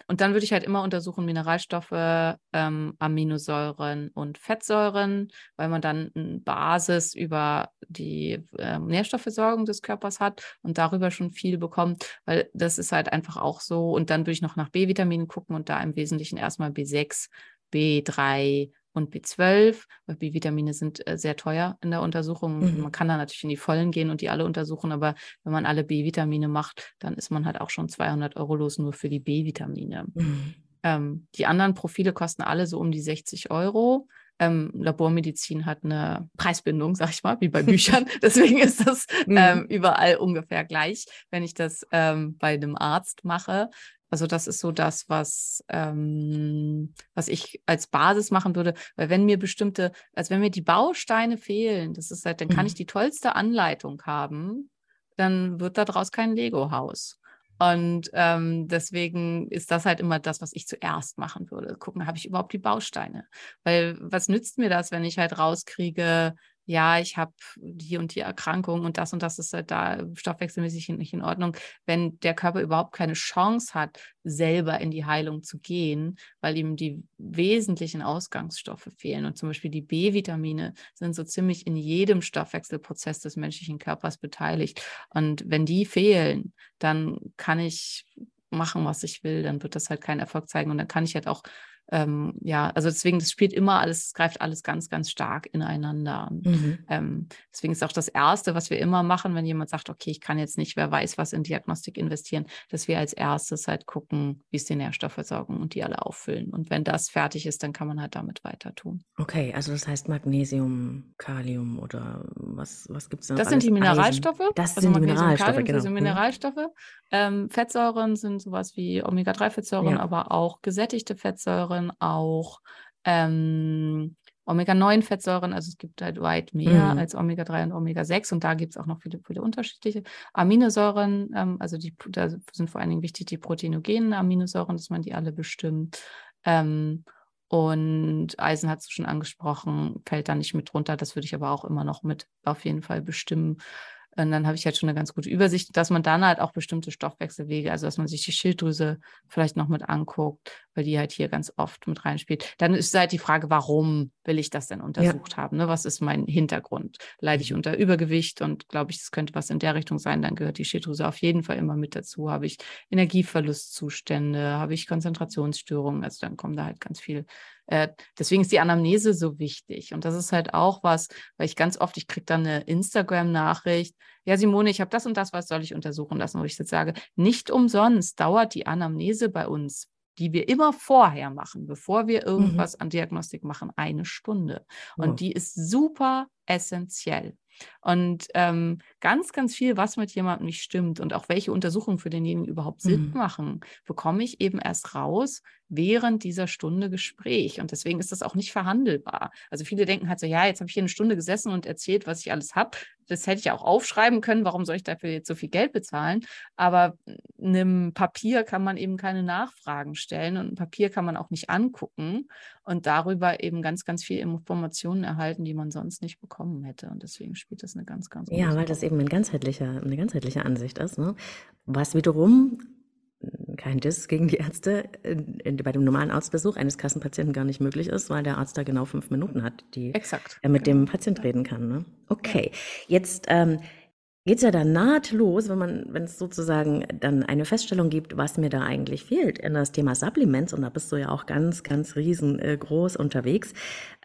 Und dann würde ich halt immer untersuchen Mineralstoffe, ähm, Aminosäuren und Fettsäuren, weil man dann eine Basis über die ähm, Nährstoffversorgung des Körpers hat und darüber schon viel bekommt, weil das ist halt einfach auch so. Und dann würde ich noch nach B-Vitaminen gucken und da im Wesentlichen erstmal B6, B3, und B12, weil B-Vitamine sind äh, sehr teuer in der Untersuchung. Mhm. Man kann da natürlich in die Vollen gehen und die alle untersuchen, aber wenn man alle B-Vitamine macht, dann ist man halt auch schon 200 Euro los nur für die B-Vitamine. Mhm. Ähm, die anderen Profile kosten alle so um die 60 Euro. Ähm, Labormedizin hat eine Preisbindung, sag ich mal, wie bei Büchern. Deswegen ist das mhm. ähm, überall ungefähr gleich, wenn ich das ähm, bei einem Arzt mache. Also das ist so das, was, ähm, was ich als Basis machen würde. Weil wenn mir bestimmte, also wenn mir die Bausteine fehlen, das ist halt, dann kann mhm. ich die tollste Anleitung haben, dann wird daraus kein Lego-Haus. Und ähm, deswegen ist das halt immer das, was ich zuerst machen würde. Gucken, habe ich überhaupt die Bausteine? Weil was nützt mir das, wenn ich halt rauskriege, ja, ich habe die und die Erkrankung und das und das ist halt da stoffwechselmäßig nicht in Ordnung, wenn der Körper überhaupt keine Chance hat, selber in die Heilung zu gehen, weil ihm die wesentlichen Ausgangsstoffe fehlen. Und zum Beispiel die B-Vitamine sind so ziemlich in jedem Stoffwechselprozess des menschlichen Körpers beteiligt. Und wenn die fehlen, dann kann ich machen, was ich will, dann wird das halt keinen Erfolg zeigen. Und dann kann ich halt auch ähm, ja, also deswegen, das spielt immer alles, es greift alles ganz, ganz stark ineinander. Mhm. Ähm, deswegen ist auch das Erste, was wir immer machen, wenn jemand sagt, okay, ich kann jetzt nicht, wer weiß, was in Diagnostik investieren, dass wir als erstes halt gucken, wie ist die Nährstoffversorgung und die alle auffüllen. Und wenn das fertig ist, dann kann man halt damit weiter tun. Okay, also das heißt Magnesium, Kalium oder was, was gibt es da? Das sind die Mineralstoffe. Eisen. Das also sind Magnesium, die Mineralstoffe, Kalium, genau. Also Mineralstoffe. Ähm, Fettsäuren sind sowas wie Omega-3-Fettsäuren, ja. aber auch gesättigte Fettsäuren, auch ähm, Omega-9-Fettsäuren, also es gibt halt weit mehr mhm. als Omega-3 und Omega-6 und da gibt es auch noch viele, viele unterschiedliche Aminosäuren, ähm, also die, da sind vor allen Dingen wichtig die proteinogenen Aminosäuren, dass man die alle bestimmt. Ähm, und Eisen hat du schon angesprochen, fällt da nicht mit runter, das würde ich aber auch immer noch mit auf jeden Fall bestimmen. Und dann habe ich halt schon eine ganz gute Übersicht, dass man dann halt auch bestimmte Stoffwechselwege, also dass man sich die Schilddrüse vielleicht noch mit anguckt, weil die halt hier ganz oft mit reinspielt. Dann ist halt die Frage, warum will ich das denn untersucht ja. haben? Ne? Was ist mein Hintergrund? Leide ich mhm. unter Übergewicht und glaube ich, es könnte was in der Richtung sein, dann gehört die Schilddrüse auf jeden Fall immer mit dazu. Habe ich Energieverlustzustände? Habe ich Konzentrationsstörungen? Also dann kommen da halt ganz viel äh, deswegen ist die Anamnese so wichtig. Und das ist halt auch was, weil ich ganz oft, ich kriege dann eine Instagram-Nachricht, ja, Simone, ich habe das und das, was soll ich untersuchen lassen? Wo ich jetzt sage, nicht umsonst dauert die Anamnese bei uns die wir immer vorher machen, bevor wir mhm. irgendwas mhm. an Diagnostik machen, eine Stunde. Und oh. die ist super essentiell. Und ähm, ganz, ganz viel, was mit jemandem nicht stimmt und auch welche Untersuchungen für denjenigen überhaupt Sinn mhm. machen, bekomme ich eben erst raus während dieser Stunde Gespräch. Und deswegen ist das auch nicht verhandelbar. Also viele denken halt so, ja, jetzt habe ich hier eine Stunde gesessen und erzählt, was ich alles habe. Das hätte ich ja auch aufschreiben können. Warum soll ich dafür jetzt so viel Geld bezahlen? Aber einem Papier kann man eben keine Nachfragen stellen und ein Papier kann man auch nicht angucken und darüber eben ganz, ganz viel Informationen erhalten, die man sonst nicht bekommen hätte. Und deswegen spielt das eine ganz, ganz Ja, weil das eben ein ganzheitlicher, eine ganzheitliche Ansicht ist. Ne? Was wiederum kein Diss gegen die Ärzte, äh, bei dem normalen Arztbesuch eines Kassenpatienten gar nicht möglich ist, weil der Arzt da genau fünf Minuten hat, die Exakt. er mit genau. dem Patient reden kann. Ne? Okay, jetzt ähm, geht es ja dann nahtlos, wenn man, wenn es sozusagen dann eine Feststellung gibt, was mir da eigentlich fehlt in das Thema Supplements, und da bist du ja auch ganz, ganz riesengroß äh, unterwegs,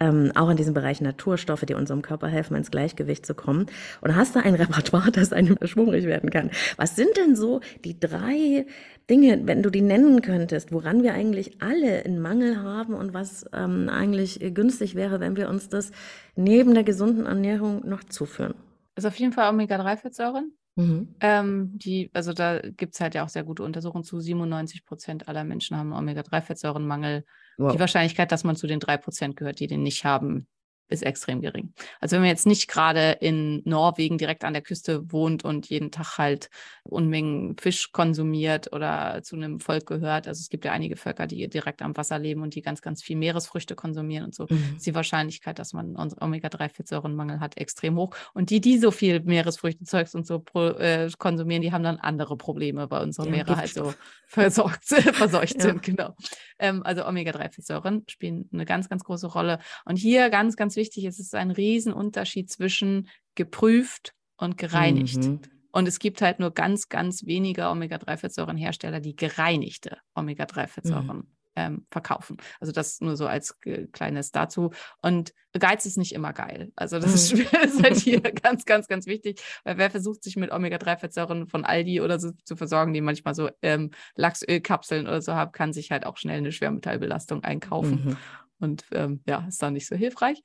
ähm, auch in diesem Bereich Naturstoffe, die unserem Körper helfen, ins Gleichgewicht zu kommen. Und hast da ein Repertoire, das einem schwummrig werden kann. Was sind denn so die drei Dinge, wenn du die nennen könntest, woran wir eigentlich alle einen Mangel haben und was ähm, eigentlich günstig wäre, wenn wir uns das neben der gesunden Ernährung noch zuführen? Ist auf jeden Fall Omega-3-Fettsäuren. Mhm. Ähm, die, also da gibt es halt ja auch sehr gute Untersuchungen zu. 97 Prozent aller Menschen haben Omega-3-Fettsäurenmangel. Wow. Die Wahrscheinlichkeit, dass man zu den drei Prozent gehört, die den nicht haben, ist extrem gering. Also wenn man jetzt nicht gerade in Norwegen direkt an der Küste wohnt und jeden Tag halt Unmengen Fisch konsumiert oder zu einem Volk gehört, also es gibt ja einige Völker, die direkt am Wasser leben und die ganz, ganz viel Meeresfrüchte konsumieren und so, mhm. ist die Wahrscheinlichkeit, dass man Omega-3-Fettsäurenmangel hat, extrem hoch. Und die, die so viel Meeresfrüchte, Zeugs und so pro, äh, konsumieren, die haben dann andere Probleme, weil unsere ja, Meere halt so versorgt, verseucht ja. sind, genau. Ähm, also Omega-3-Fettsäuren spielen eine ganz, ganz große Rolle. Und hier ganz, ganz wichtig, es ist ein Riesenunterschied zwischen geprüft und gereinigt. Mhm. Und es gibt halt nur ganz, ganz wenige Omega-3-Fettsäurenhersteller, die gereinigte Omega-3-Fettsäuren mhm ähm, verkaufen. Also das nur so als kleines dazu. Und Geiz ist nicht immer geil. Also das ist, mhm. ist halt hier ganz, ganz, ganz wichtig, weil wer versucht, sich mit Omega-3-Fettsäuren von Aldi oder so zu versorgen, die manchmal so ähm, Lachsölkapseln oder so haben, kann sich halt auch schnell eine Schwermetallbelastung einkaufen. Mhm. Und ähm, ja, ist dann nicht so hilfreich.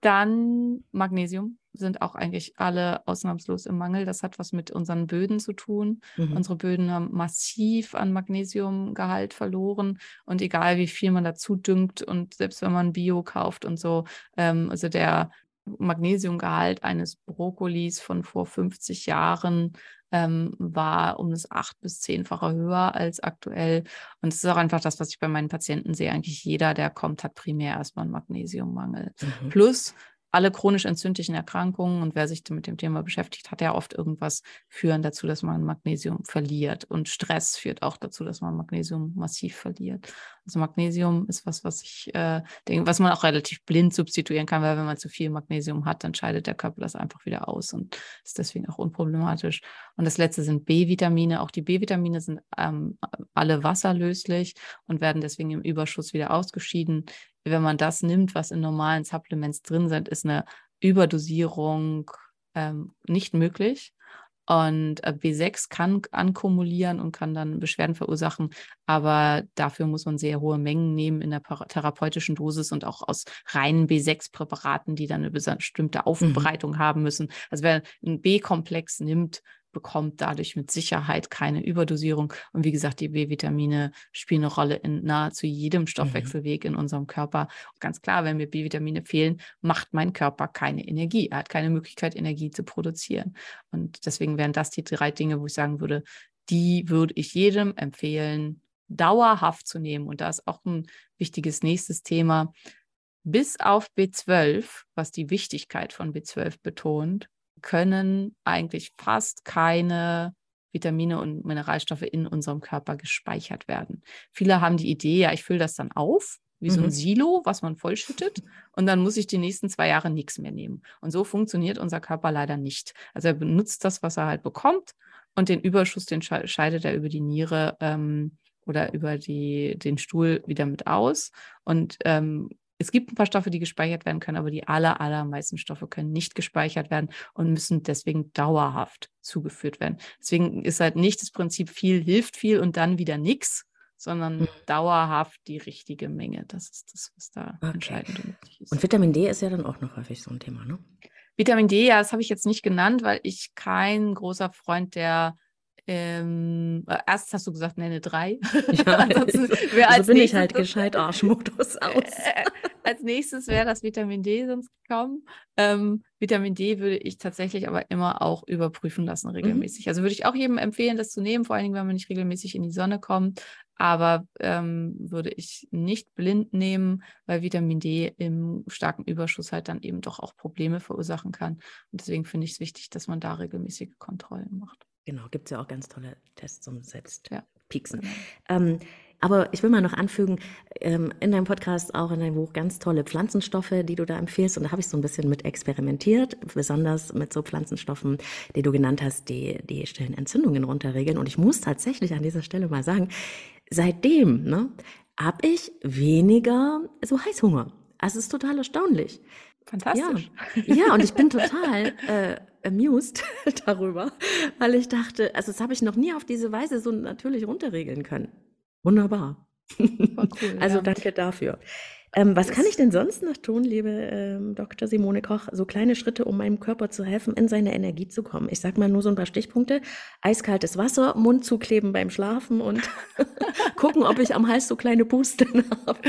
Dann Magnesium sind auch eigentlich alle ausnahmslos im Mangel. Das hat was mit unseren Böden zu tun. Mhm. Unsere Böden haben massiv an Magnesiumgehalt verloren. Und egal wie viel man dazu düngt und selbst wenn man Bio kauft und so, ähm, also der Magnesiumgehalt eines Brokkolis von vor 50 Jahren ähm, war um das acht bis zehnfache höher als aktuell. Und es ist auch einfach das, was ich bei meinen Patienten sehe. Eigentlich jeder, der kommt, hat primär erstmal einen Magnesiummangel. Mhm. Plus alle chronisch entzündlichen Erkrankungen und wer sich mit dem Thema beschäftigt, hat ja oft irgendwas führen dazu, dass man Magnesium verliert. Und Stress führt auch dazu, dass man Magnesium massiv verliert. Also Magnesium ist was, was ich äh, denke, was man auch relativ blind substituieren kann, weil wenn man zu viel Magnesium hat, dann scheidet der Körper das einfach wieder aus und ist deswegen auch unproblematisch. Und das letzte sind B-Vitamine. Auch die B-Vitamine sind ähm, alle wasserlöslich und werden deswegen im Überschuss wieder ausgeschieden wenn man das nimmt, was in normalen Supplements drin sind, ist eine Überdosierung ähm, nicht möglich. Und äh, B6 kann ankumulieren und kann dann Beschwerden verursachen, aber dafür muss man sehr hohe Mengen nehmen in der therapeutischen Dosis und auch aus reinen B6-Präparaten, die dann eine bestimmte mhm. Aufbereitung mhm. haben müssen. Also wer einen B-Komplex nimmt, bekommt dadurch mit Sicherheit keine Überdosierung. Und wie gesagt, die B-Vitamine spielen eine Rolle in nahezu jedem mhm. Stoffwechselweg in unserem Körper. Und ganz klar, wenn mir B-Vitamine fehlen, macht mein Körper keine Energie. Er hat keine Möglichkeit, Energie zu produzieren. Und deswegen wären das die drei Dinge, wo ich sagen würde, die würde ich jedem empfehlen, dauerhaft zu nehmen. Und da ist auch ein wichtiges nächstes Thema. Bis auf B12, was die Wichtigkeit von B12 betont, können eigentlich fast keine Vitamine und Mineralstoffe in unserem Körper gespeichert werden. Viele haben die Idee, ja, ich fülle das dann auf, wie mhm. so ein mhm. Silo, was man vollschüttet, und dann muss ich die nächsten zwei Jahre nichts mehr nehmen. Und so funktioniert unser Körper leider nicht. Also er benutzt das, was er halt bekommt, und den Überschuss, den scheidet er über die Niere ähm, oder über die, den Stuhl wieder mit aus. Und ähm, es gibt ein paar Stoffe, die gespeichert werden können, aber die aller, allermeisten Stoffe können nicht gespeichert werden und müssen deswegen dauerhaft zugeführt werden. Deswegen ist halt nicht das Prinzip viel hilft viel und dann wieder nichts, sondern mhm. dauerhaft die richtige Menge. Das ist das, was da okay. entscheidend ist. Und Vitamin D ist ja dann auch noch häufig so ein Thema, ne? Vitamin D, ja, das habe ich jetzt nicht genannt, weil ich kein großer Freund der ähm, erst hast du gesagt, nenne drei. Ja, also bin ich halt gescheit Arschmodus aus. Als nächstes wäre das Vitamin D sonst gekommen. Ähm, Vitamin D würde ich tatsächlich aber immer auch überprüfen lassen, mhm. regelmäßig. Mhm. Also würde ich auch jedem empfehlen, das zu nehmen, vor allen Dingen, wenn man nicht regelmäßig in die Sonne kommt. Aber ähm, würde ich nicht blind nehmen, weil Vitamin D im starken Überschuss halt dann eben doch auch Probleme verursachen kann. Und deswegen finde ich es wichtig, dass man da regelmäßige Kontrollen macht. Genau, gibt es ja auch ganz tolle Tests zum Selbstpieksen. Ja. Genau. Ähm, aber ich will mal noch anfügen, ähm, in deinem Podcast, auch in deinem Buch, ganz tolle Pflanzenstoffe, die du da empfiehlst. Und da habe ich so ein bisschen mit experimentiert, besonders mit so Pflanzenstoffen, die du genannt hast, die die stillen Entzündungen runterregeln. Und ich muss tatsächlich an dieser Stelle mal sagen, seitdem ne, habe ich weniger so Heißhunger. Also es ist total erstaunlich. Fantastisch. Ja, ja und ich bin total äh, amused darüber, weil ich dachte, also das habe ich noch nie auf diese Weise so natürlich runterregeln können. Wunderbar. Cool, also ja. danke dafür. Ähm, was kann ich denn sonst noch tun, liebe ähm, Dr. Simone Koch? So kleine Schritte, um meinem Körper zu helfen, in seine Energie zu kommen. Ich sag mal nur so ein paar Stichpunkte. Eiskaltes Wasser, Mund zukleben beim Schlafen und gucken, ob ich am Hals so kleine Pusteln habe.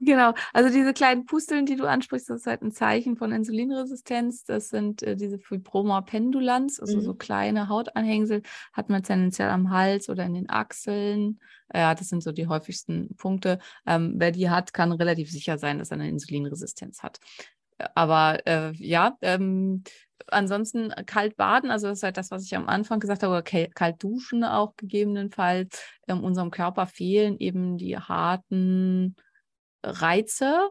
Genau, also diese kleinen Pusteln, die du ansprichst, das ist halt ein Zeichen von Insulinresistenz. Das sind äh, diese Fibroma pendulans, also mhm. so kleine Hautanhängsel, hat man tendenziell am Hals oder in den Achseln. Ja, das sind so die häufigsten Punkte. Ähm, wer die hat, kann relativ sicher sein, dass er eine Insulinresistenz hat. Aber äh, ja, ähm, ansonsten kalt baden, also das ist halt das, was ich am Anfang gesagt habe, oder kalt duschen auch gegebenenfalls. In unserem Körper fehlen eben die harten Reize.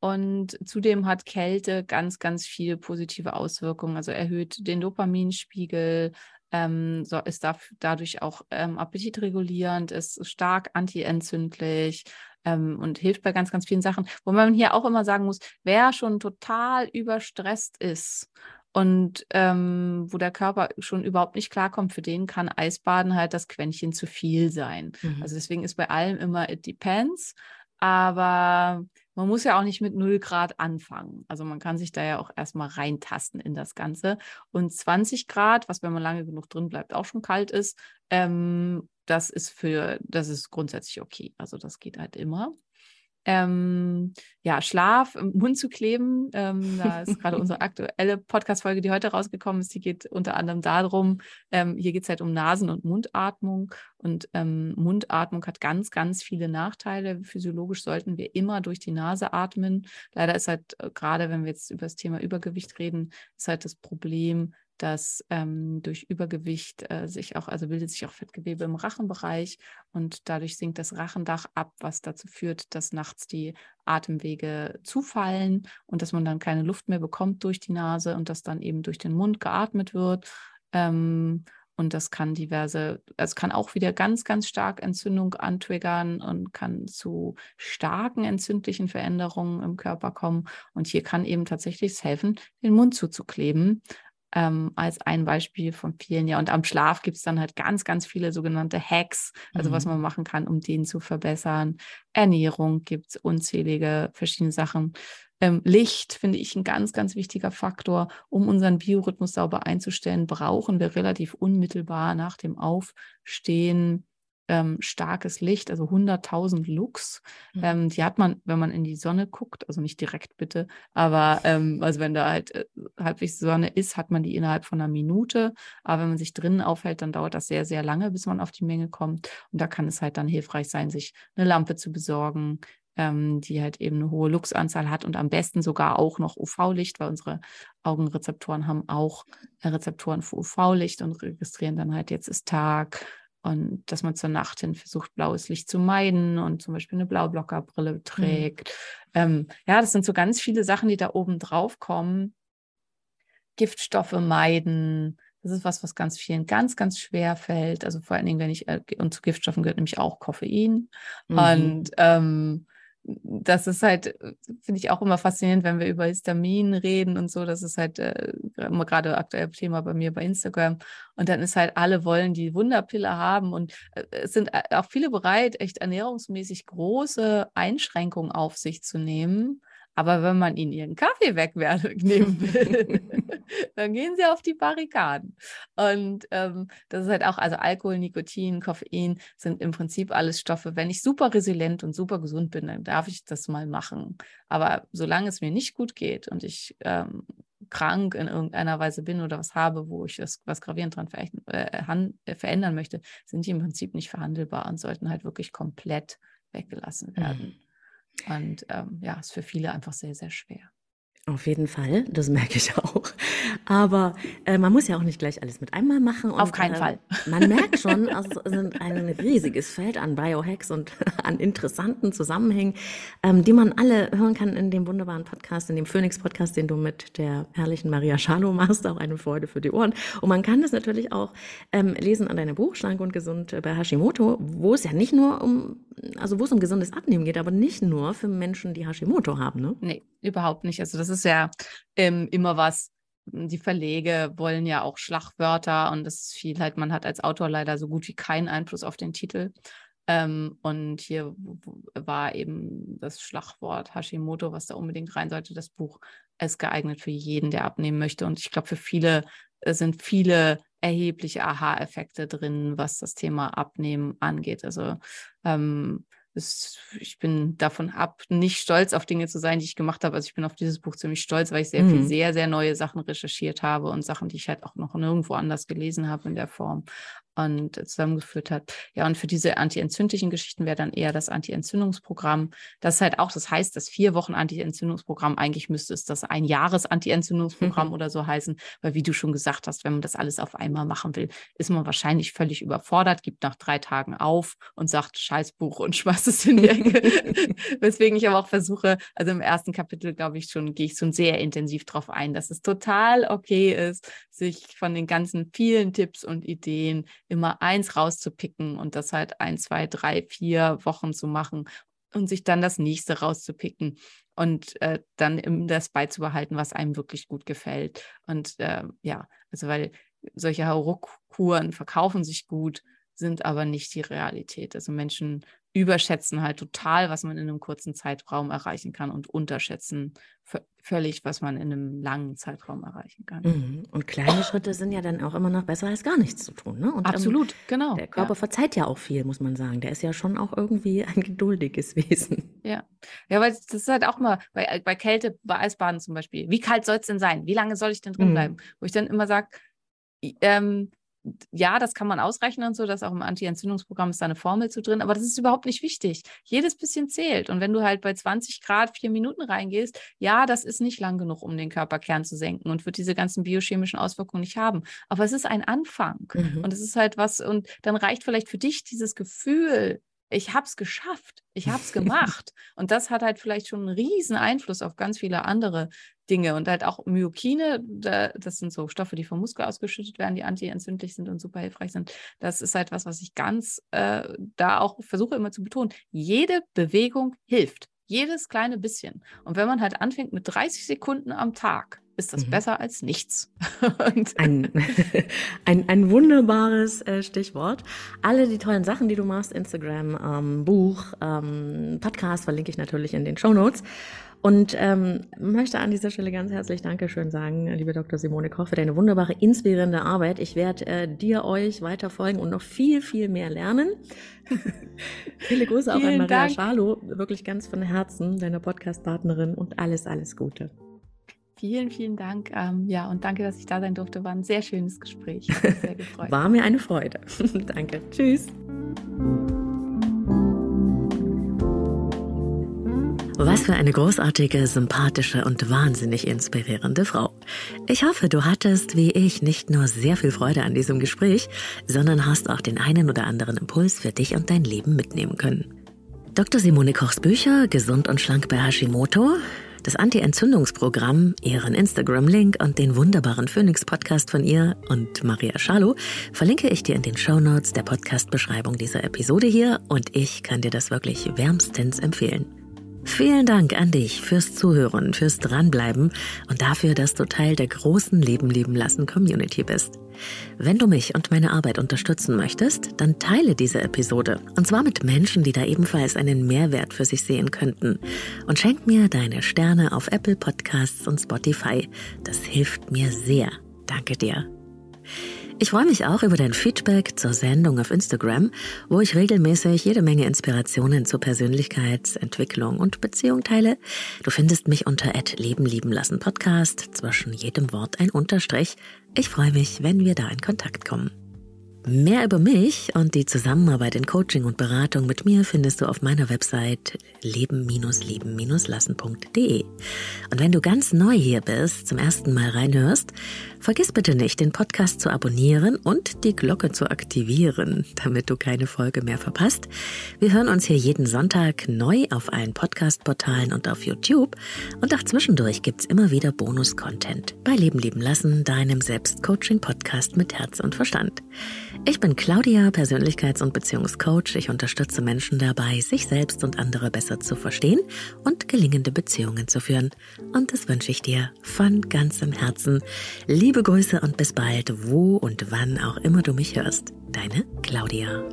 Und zudem hat Kälte ganz, ganz viele positive Auswirkungen. Also erhöht den Dopaminspiegel, ähm, so ist da, dadurch auch ähm, appetitregulierend, ist stark antientzündlich ähm, und hilft bei ganz, ganz vielen Sachen. Wo man hier auch immer sagen muss, wer schon total überstresst ist und ähm, wo der Körper schon überhaupt nicht klarkommt, für den kann Eisbaden halt das Quäntchen zu viel sein. Mhm. Also deswegen ist bei allem immer it depends. Aber man muss ja auch nicht mit 0 Grad anfangen. Also man kann sich da ja auch erstmal reintasten in das Ganze. Und 20 Grad, was wenn man lange genug drin bleibt, auch schon kalt ist, ähm, das ist für, das ist grundsätzlich okay. Also das geht halt immer ähm, ja, Schlaf im Mund zu kleben. Ähm, da ist gerade unsere aktuelle Podcast-Folge, die heute rausgekommen ist, die geht unter anderem darum, ähm, hier geht es halt um Nasen- und Mundatmung. Und ähm, Mundatmung hat ganz, ganz viele Nachteile. Physiologisch sollten wir immer durch die Nase atmen. Leider ist halt, äh, gerade wenn wir jetzt über das Thema Übergewicht reden, ist halt das Problem, dass ähm, durch Übergewicht äh, sich auch, also bildet sich auch Fettgewebe im Rachenbereich und dadurch sinkt das Rachendach ab, was dazu führt, dass nachts die Atemwege zufallen und dass man dann keine Luft mehr bekommt durch die Nase und dass dann eben durch den Mund geatmet wird. Ähm, und das kann diverse, es kann auch wieder ganz, ganz stark Entzündung antriggern und kann zu starken entzündlichen Veränderungen im Körper kommen. Und hier kann eben tatsächlich helfen, den Mund zuzukleben ähm, als ein Beispiel von vielen. Ja, und am Schlaf gibt es dann halt ganz, ganz viele sogenannte Hacks, also mhm. was man machen kann, um den zu verbessern. Ernährung gibt es unzählige verschiedene Sachen. Ähm, Licht finde ich ein ganz, ganz wichtiger Faktor. Um unseren Biorhythmus sauber einzustellen, brauchen wir relativ unmittelbar nach dem Aufstehen ähm, starkes Licht, also 100.000 Lux. Mhm. Ähm, die hat man, wenn man in die Sonne guckt, also nicht direkt bitte, aber ähm, also wenn da halt äh, halbwegs Sonne ist, hat man die innerhalb von einer Minute. Aber wenn man sich drinnen aufhält, dann dauert das sehr, sehr lange, bis man auf die Menge kommt. Und da kann es halt dann hilfreich sein, sich eine Lampe zu besorgen, ähm, die halt eben eine hohe Luxanzahl hat und am besten sogar auch noch UV-Licht, weil unsere Augenrezeptoren haben auch Rezeptoren für UV-Licht und registrieren dann halt, jetzt ist Tag, und dass man zur Nacht hin versucht, blaues Licht zu meiden und zum Beispiel eine Blaublockerbrille mhm. trägt. Mhm. Ähm, ja, das sind so ganz viele Sachen, die da oben drauf kommen. Giftstoffe meiden, Das ist was, was ganz vielen ganz, ganz schwer fällt. Also vor allen Dingen, wenn ich, äh, und zu Giftstoffen gehört nämlich auch Koffein. Mhm. Und ähm, das ist halt, finde ich auch immer faszinierend, wenn wir über Histamin reden und so. Das ist halt äh, immer gerade aktuell Thema bei mir bei Instagram. Und dann ist halt, alle wollen die Wunderpille haben. Und äh, es sind äh, auch viele bereit, echt ernährungsmäßig große Einschränkungen auf sich zu nehmen. Aber wenn man ihnen ihren Kaffee wegnehmen will, dann gehen sie auf die Barrikaden. Und ähm, das ist halt auch, also Alkohol, Nikotin, Koffein sind im Prinzip alles Stoffe. Wenn ich super resilient und super gesund bin, dann darf ich das mal machen. Aber solange es mir nicht gut geht und ich ähm, krank in irgendeiner Weise bin oder was habe, wo ich das, was gravierend dran äh, äh, verändern möchte, sind die im Prinzip nicht verhandelbar und sollten halt wirklich komplett weggelassen werden. Mhm. Und ähm, ja, ist für viele einfach sehr, sehr schwer. Auf jeden Fall, das merke ich auch. Aber äh, man muss ja auch nicht gleich alles mit einmal machen. Und, Auf keinen äh, Fall. Man merkt schon, es sind ein riesiges Feld an Biohacks und an interessanten Zusammenhängen, ähm, die man alle hören kann in dem wunderbaren Podcast, in dem Phoenix-Podcast, den du mit der herrlichen Maria Schalo machst. Auch eine Freude für die Ohren. Und man kann das natürlich auch ähm, lesen an deinem Buch Schlank und Gesund bei Hashimoto, wo es ja nicht nur um, also wo es um gesundes Abnehmen geht, aber nicht nur für Menschen, die Hashimoto haben, ne? Nee, überhaupt nicht. Also das ist ja ähm, immer was, die Verlege wollen ja auch Schlagwörter und das ist viel halt, man hat als Autor leider so gut wie keinen Einfluss auf den Titel. Ähm, und hier war eben das Schlagwort Hashimoto, was da unbedingt rein sollte. Das Buch ist geeignet für jeden, der abnehmen möchte. Und ich glaube, für viele sind viele erhebliche Aha-Effekte drin, was das Thema Abnehmen angeht. Also ähm, es, ich bin davon ab, nicht stolz auf Dinge zu sein, die ich gemacht habe. Also ich bin auf dieses Buch ziemlich stolz, weil ich sehr mhm. viel, sehr, sehr neue Sachen recherchiert habe und Sachen, die ich halt auch noch nirgendwo anders gelesen habe in der Form und zusammengeführt hat. Ja, und für diese antientzündlichen Geschichten wäre dann eher das Anti-Entzündungsprogramm. Das ist halt auch, das heißt, das vier Wochen Anti-Entzündungsprogramm, eigentlich müsste es das ein Jahres Anti-Entzündungsprogramm oder so heißen, weil wie du schon gesagt hast, wenn man das alles auf einmal machen will, ist man wahrscheinlich völlig überfordert, gibt nach drei Tagen auf und sagt Scheißbuch und schmeißt es in die Ecke. Weswegen ich aber auch versuche, also im ersten Kapitel, glaube ich schon, gehe ich schon sehr intensiv drauf ein, dass es total okay ist, sich von den ganzen vielen Tipps und Ideen immer eins rauszupicken und das halt ein, zwei, drei, vier Wochen zu machen und sich dann das nächste rauszupicken und äh, dann das beizubehalten, was einem wirklich gut gefällt. Und äh, ja, also weil solche Hauruck-Kuren verkaufen sich gut, sind aber nicht die Realität. Also Menschen überschätzen halt total, was man in einem kurzen Zeitraum erreichen kann und unterschätzen völlig, was man in einem langen Zeitraum erreichen kann. Mhm. Und kleine Schritte sind ja dann auch immer noch besser als gar nichts zu tun. Ne? Und, ähm, Absolut, ähm, genau. Der Körper ja. verzeiht ja auch viel, muss man sagen. Der ist ja schon auch irgendwie ein geduldiges Wesen. Ja, ja, weil das ist halt auch mal bei, bei Kälte, bei Eisbaden zum Beispiel. Wie kalt soll es denn sein? Wie lange soll ich denn drin mhm. bleiben? Wo ich dann immer sage, ähm, ja, das kann man ausrechnen und so, dass auch im Anti-Entzündungsprogramm ist da eine Formel zu drin, aber das ist überhaupt nicht wichtig. Jedes bisschen zählt. Und wenn du halt bei 20 Grad vier Minuten reingehst, ja, das ist nicht lang genug, um den Körperkern zu senken und wird diese ganzen biochemischen Auswirkungen nicht haben. Aber es ist ein Anfang. Mhm. Und es ist halt was, und dann reicht vielleicht für dich dieses Gefühl, ich habe es geschafft, ich habe es gemacht. und das hat halt vielleicht schon einen riesen Einfluss auf ganz viele andere Dinge. Und halt auch Myokine, das sind so Stoffe, die vom Muskel ausgeschüttet werden, die antientzündlich sind und super hilfreich sind. Das ist halt was, was ich ganz äh, da auch versuche immer zu betonen. Jede Bewegung hilft. Jedes kleine bisschen. Und wenn man halt anfängt mit 30 Sekunden am Tag, ist das mhm. besser als nichts. ein, ein, ein wunderbares äh, Stichwort. Alle die tollen Sachen, die du machst, Instagram, ähm, Buch, ähm, Podcast, verlinke ich natürlich in den Show Notes. Und ähm, möchte an dieser Stelle ganz herzlich Dankeschön sagen, liebe Dr. Simone Koch, für deine wunderbare, inspirierende Arbeit. Ich werde äh, dir, euch weiter folgen und noch viel, viel mehr lernen. Viele Grüße auch an Maria Dank. Schalo, wirklich ganz von Herzen, deiner Podcast-Partnerin und alles, alles Gute. Vielen, vielen Dank. Ähm, ja, und danke, dass ich da sein durfte. War ein sehr schönes Gespräch. Sehr gefreut. War mir eine Freude. danke. Tschüss. Was für eine großartige, sympathische und wahnsinnig inspirierende Frau. Ich hoffe, du hattest, wie ich, nicht nur sehr viel Freude an diesem Gespräch, sondern hast auch den einen oder anderen Impuls für dich und dein Leben mitnehmen können. Dr. Simone Kochs Bücher Gesund und schlank bei Hashimoto, Das Anti-Entzündungsprogramm, ihren Instagram-Link und den wunderbaren Phoenix-Podcast von ihr und Maria Schalow verlinke ich dir in den Shownotes der Podcast-Beschreibung dieser Episode hier und ich kann dir das wirklich wärmstens empfehlen. Vielen Dank an dich fürs Zuhören, fürs Dranbleiben und dafür, dass du Teil der großen Leben leben lassen Community bist. Wenn du mich und meine Arbeit unterstützen möchtest, dann teile diese Episode. Und zwar mit Menschen, die da ebenfalls einen Mehrwert für sich sehen könnten. Und schenk mir deine Sterne auf Apple Podcasts und Spotify. Das hilft mir sehr. Danke dir. Ich freue mich auch über dein Feedback zur Sendung auf Instagram, wo ich regelmäßig jede Menge Inspirationen zur Persönlichkeitsentwicklung und Beziehung teile. Du findest mich unter Leben lieben lassen Podcast, zwischen jedem Wort ein Unterstrich. Ich freue mich, wenn wir da in Kontakt kommen. Mehr über mich und die Zusammenarbeit in Coaching und Beratung mit mir findest du auf meiner Website leben-leben-lassen.de. Und wenn du ganz neu hier bist, zum ersten Mal reinhörst, vergiss bitte nicht, den Podcast zu abonnieren und die Glocke zu aktivieren, damit du keine Folge mehr verpasst. Wir hören uns hier jeden Sonntag neu auf allen Podcast-Portalen und auf YouTube. Und auch zwischendurch gibt's immer wieder Bonus-Content bei Leben leben lassen, deinem Selbstcoaching-Podcast mit Herz und Verstand. Ich bin Claudia, Persönlichkeits- und Beziehungscoach. Ich unterstütze Menschen dabei, sich selbst und andere besser zu verstehen und gelingende Beziehungen zu führen. Und das wünsche ich dir von ganzem Herzen. Liebe Grüße und bis bald, wo und wann auch immer du mich hörst. Deine Claudia.